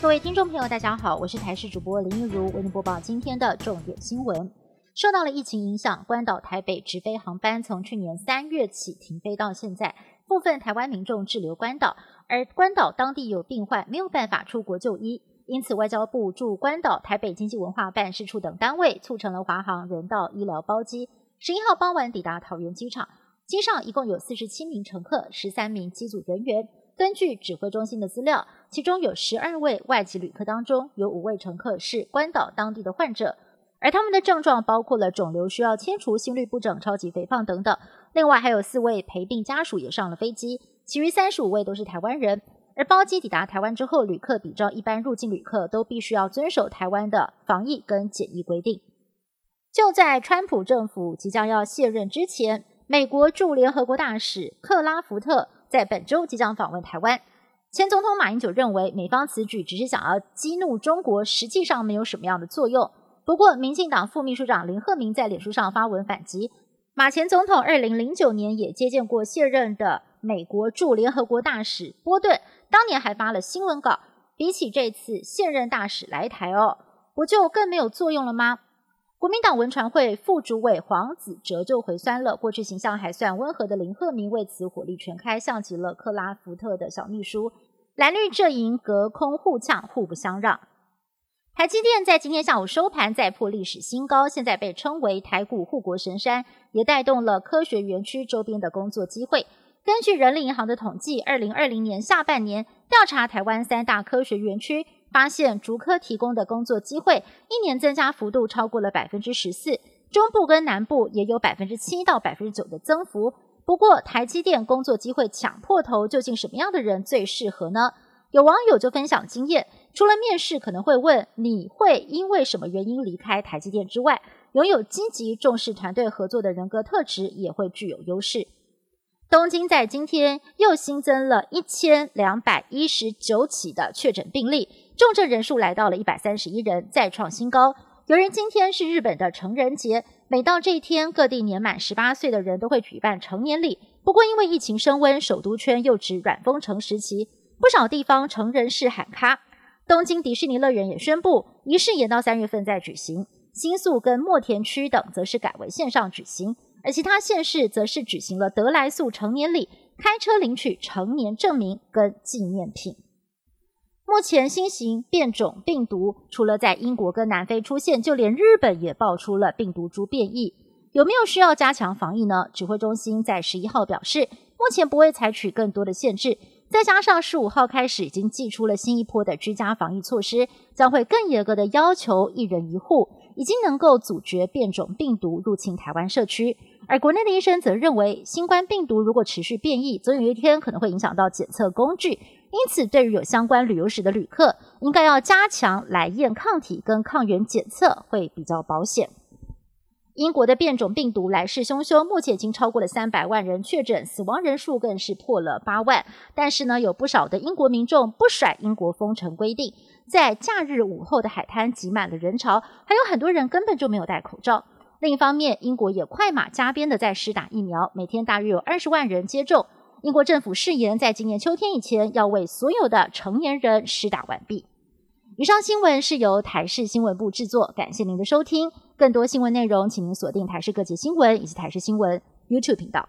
各位听众朋友，大家好，我是台视主播林一如，为您播报今天的重点新闻。受到了疫情影响，关岛台北直飞航班从去年三月起停飞到现在，部分台湾民众滞留关岛，而关岛当地有病患没有办法出国就医，因此外交部驻关岛台北经济文化办事处等单位促成了华航人道医疗包机，十一号傍晚抵达桃园机场，机上一共有四十七名乘客，十三名机组人员。根据指挥中心的资料，其中有十二位外籍旅客当中，有五位乘客是关岛当地的患者，而他们的症状包括了肿瘤需要切除、心律不整、超级肥胖等等。另外还有四位陪病家属也上了飞机，其余三十五位都是台湾人。而包机抵达台湾之后，旅客比照一般入境旅客，都必须要遵守台湾的防疫跟检疫规定。就在川普政府即将要卸任之前，美国驻联合国大使克拉福特。在本周即将访问台湾，前总统马英九认为美方此举只是想要激怒中国，实际上没有什么样的作用。不过，民进党副秘书长林鹤明在脸书上发文反击，马前总统二零零九年也接见过卸任的美国驻联合国大使波顿，当年还发了新闻稿。比起这次现任大使来台哦，不就更没有作用了吗？国民党文传会副主委黄子哲就回酸了，过去形象还算温和的林鹤明为此火力全开，像极了克拉福特的小秘书。蓝绿阵营隔空互呛，互不相让。台积电在今天下午收盘再破历史新高，现在被称为台股护国神山，也带动了科学园区周边的工作机会。根据人力银行的统计，二零二零年下半年调查台湾三大科学园区。发现竹科提供的工作机会一年增加幅度超过了百分之十四，中部跟南部也有百分之七到百分之九的增幅。不过台积电工作机会抢破头，究竟什么样的人最适合呢？有网友就分享经验，除了面试可能会问你会因为什么原因离开台积电之外，拥有积极重视团队合作的人格特质也会具有优势。东京在今天又新增了一千两百一十九起的确诊病例。重症人数来到了一百三十一人，再创新高。有人今天是日本的成人节，每到这一天，各地年满十八岁的人都会举办成年礼。不过，因为疫情升温，首都圈又指软封城时期，不少地方成人式喊卡。东京迪士尼乐园也宣布，仪式延到三月份再举行。新宿跟墨田区等则是改为线上举行，而其他县市则是举行了德来速成年礼，开车领取成年证明跟纪念品。目前新型变种病毒除了在英国跟南非出现，就连日本也爆出了病毒株变异。有没有需要加强防疫呢？指挥中心在十一号表示，目前不会采取更多的限制。再加上十五号开始已经寄出了新一波的居家防疫措施，将会更严格的要求一人一户，已经能够阻绝变种病毒入侵台湾社区。而国内的医生则认为，新冠病毒如果持续变异，总有一天可能会影响到检测工具。因此，对于有相关旅游史的旅客，应该要加强来验抗体跟抗原检测，会比较保险。英国的变种病毒来势汹汹，目前已经超过了三百万人确诊，死亡人数更是破了八万。但是呢，有不少的英国民众不甩英国封城规定，在假日午后的海滩挤满了人潮，还有很多人根本就没有戴口罩。另一方面，英国也快马加鞭的在施打疫苗，每天大约有二十万人接种。英国政府誓言，在今年秋天以前要为所有的成年人施打完毕。以上新闻是由台视新闻部制作，感谢您的收听。更多新闻内容，请您锁定台视各界新闻以及台视新闻 YouTube 频道。